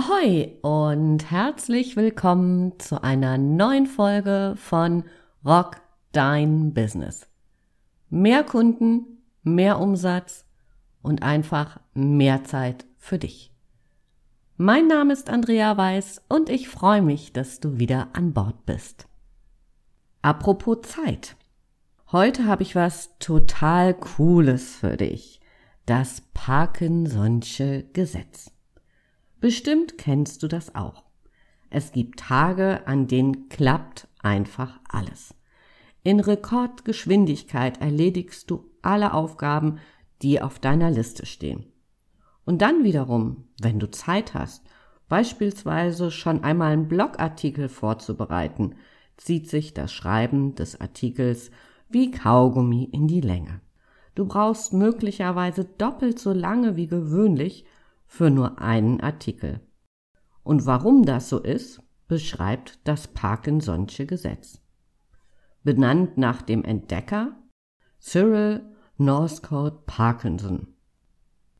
Ahoi und herzlich willkommen zu einer neuen Folge von Rock Dein Business. Mehr Kunden, mehr Umsatz und einfach mehr Zeit für dich. Mein Name ist Andrea Weiß und ich freue mich, dass du wieder an Bord bist. Apropos Zeit. Heute habe ich was total Cooles für dich. Das Parkinson'sche Gesetz. Bestimmt kennst du das auch. Es gibt Tage, an denen klappt einfach alles. In Rekordgeschwindigkeit erledigst du alle Aufgaben, die auf deiner Liste stehen. Und dann wiederum, wenn du Zeit hast, beispielsweise schon einmal einen Blogartikel vorzubereiten, zieht sich das Schreiben des Artikels wie Kaugummi in die Länge. Du brauchst möglicherweise doppelt so lange wie gewöhnlich, für nur einen Artikel. Und warum das so ist, beschreibt das Parkinson'sche Gesetz. Benannt nach dem Entdecker Cyril Northcote Parkinson.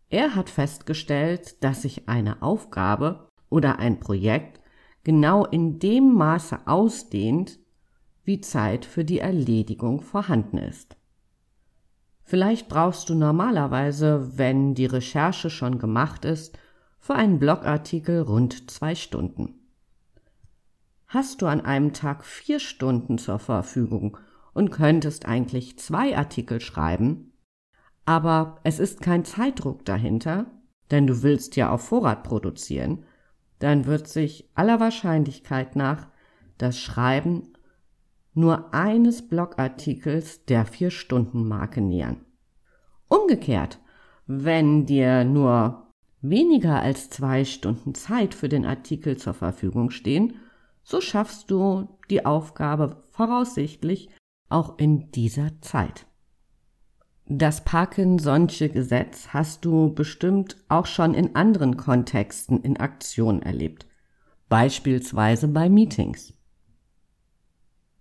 Er hat festgestellt, dass sich eine Aufgabe oder ein Projekt genau in dem Maße ausdehnt, wie Zeit für die Erledigung vorhanden ist. Vielleicht brauchst du normalerweise, wenn die Recherche schon gemacht ist, für einen Blogartikel rund zwei Stunden. Hast du an einem Tag vier Stunden zur Verfügung und könntest eigentlich zwei Artikel schreiben, aber es ist kein Zeitdruck dahinter, denn du willst ja auf Vorrat produzieren, dann wird sich aller Wahrscheinlichkeit nach das Schreiben nur eines Blogartikels der Vier-Stunden-Marke nähern. Umgekehrt, wenn dir nur weniger als zwei Stunden Zeit für den Artikel zur Verfügung stehen, so schaffst du die Aufgabe voraussichtlich auch in dieser Zeit. Das Parkinson'sche Gesetz hast du bestimmt auch schon in anderen Kontexten in Aktion erlebt, beispielsweise bei Meetings.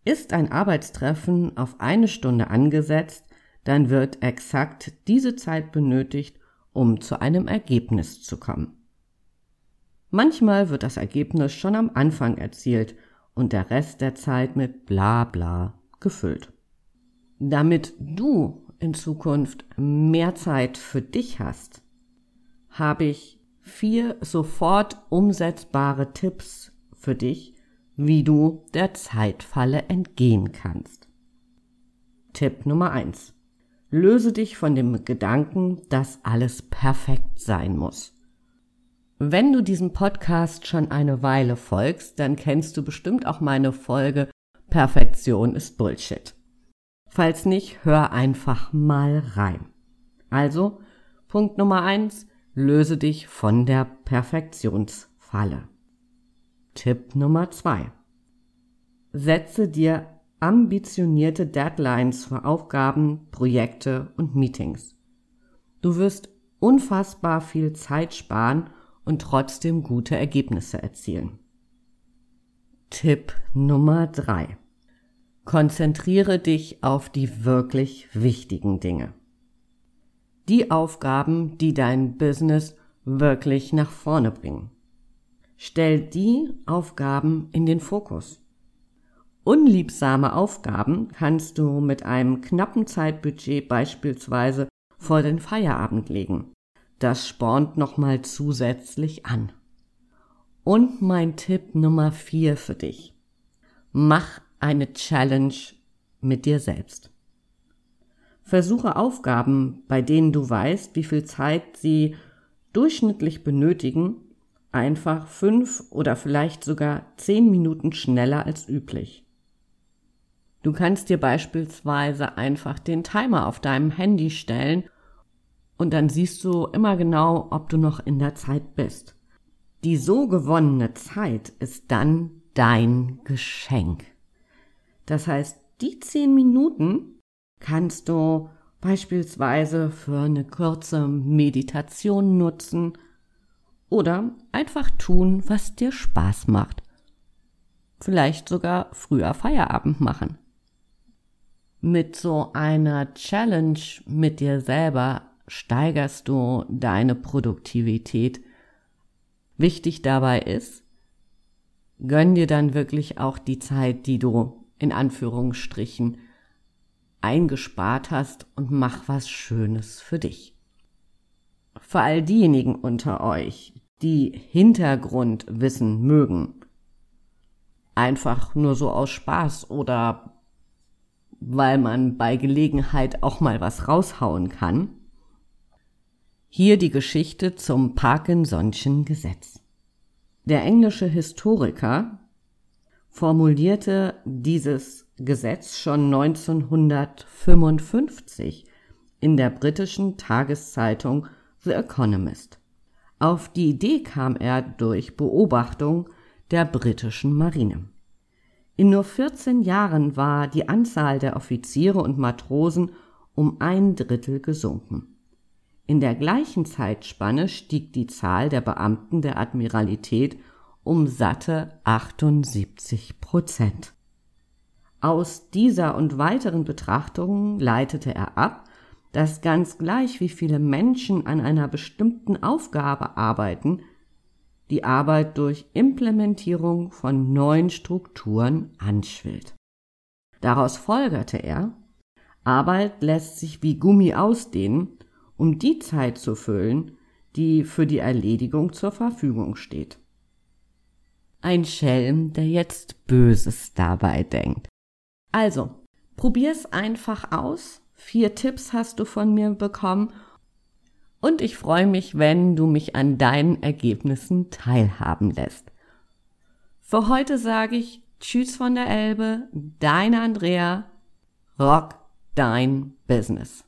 Ist ein Arbeitstreffen auf eine Stunde angesetzt, dann wird exakt diese Zeit benötigt, um zu einem Ergebnis zu kommen. Manchmal wird das Ergebnis schon am Anfang erzielt und der Rest der Zeit mit bla bla gefüllt. Damit du in Zukunft mehr Zeit für dich hast, habe ich vier sofort umsetzbare Tipps für dich, wie du der Zeitfalle entgehen kannst. Tipp Nummer eins: Löse dich von dem Gedanken, dass alles perfekt sein muss. Wenn du diesem Podcast schon eine Weile folgst, dann kennst du bestimmt auch meine Folge Perfektion ist Bullshit. Falls nicht, hör einfach mal rein. Also, Punkt Nummer eins, löse dich von der Perfektionsfalle. Tipp Nummer zwei. Setze dir ambitionierte Deadlines für Aufgaben, Projekte und Meetings. Du wirst unfassbar viel Zeit sparen und trotzdem gute Ergebnisse erzielen. Tipp Nummer drei: Konzentriere dich auf die wirklich wichtigen Dinge. Die Aufgaben, die dein Business wirklich nach vorne bringen. Stell die Aufgaben in den Fokus. Unliebsame Aufgaben kannst du mit einem knappen Zeitbudget beispielsweise vor den Feierabend legen. Das spornt nochmal zusätzlich an. Und mein Tipp Nummer vier für dich. Mach eine Challenge mit dir selbst. Versuche Aufgaben, bei denen du weißt, wie viel Zeit sie durchschnittlich benötigen, einfach fünf oder vielleicht sogar zehn Minuten schneller als üblich. Du kannst dir beispielsweise einfach den Timer auf deinem Handy stellen und dann siehst du immer genau, ob du noch in der Zeit bist. Die so gewonnene Zeit ist dann dein Geschenk. Das heißt, die zehn Minuten kannst du beispielsweise für eine kurze Meditation nutzen oder einfach tun, was dir Spaß macht. Vielleicht sogar früher Feierabend machen mit so einer Challenge mit dir selber steigerst du deine Produktivität Wichtig dabei ist, gönn dir dann wirklich auch die Zeit, die du in Anführungsstrichen eingespart hast und mach was Schönes für dich. Für all diejenigen unter euch, die Hintergrund wissen mögen, einfach nur so aus Spaß oder weil man bei Gelegenheit auch mal was raushauen kann. Hier die Geschichte zum Parkinson'schen Gesetz. Der englische Historiker formulierte dieses Gesetz schon 1955 in der britischen Tageszeitung The Economist. Auf die Idee kam er durch Beobachtung der britischen Marine. In nur 14 Jahren war die Anzahl der Offiziere und Matrosen um ein Drittel gesunken. In der gleichen Zeitspanne stieg die Zahl der Beamten der Admiralität um satte 78 Prozent. Aus dieser und weiteren Betrachtungen leitete er ab, dass ganz gleich wie viele Menschen an einer bestimmten Aufgabe arbeiten, die Arbeit durch Implementierung von neuen Strukturen anschwillt. Daraus folgerte er, Arbeit lässt sich wie Gummi ausdehnen, um die Zeit zu füllen, die für die Erledigung zur Verfügung steht. Ein Schelm, der jetzt Böses dabei denkt. Also, probier's einfach aus. Vier Tipps hast du von mir bekommen und ich freue mich, wenn du mich an deinen Ergebnissen teilhaben lässt. Für heute sage ich Tschüss von der Elbe, deine Andrea, rock dein Business.